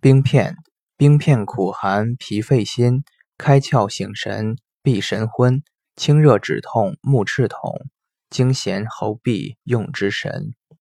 冰片，冰片苦寒，脾肺心，开窍醒神，避神昏，清热止痛，目赤瞳，惊痫喉痹用之神。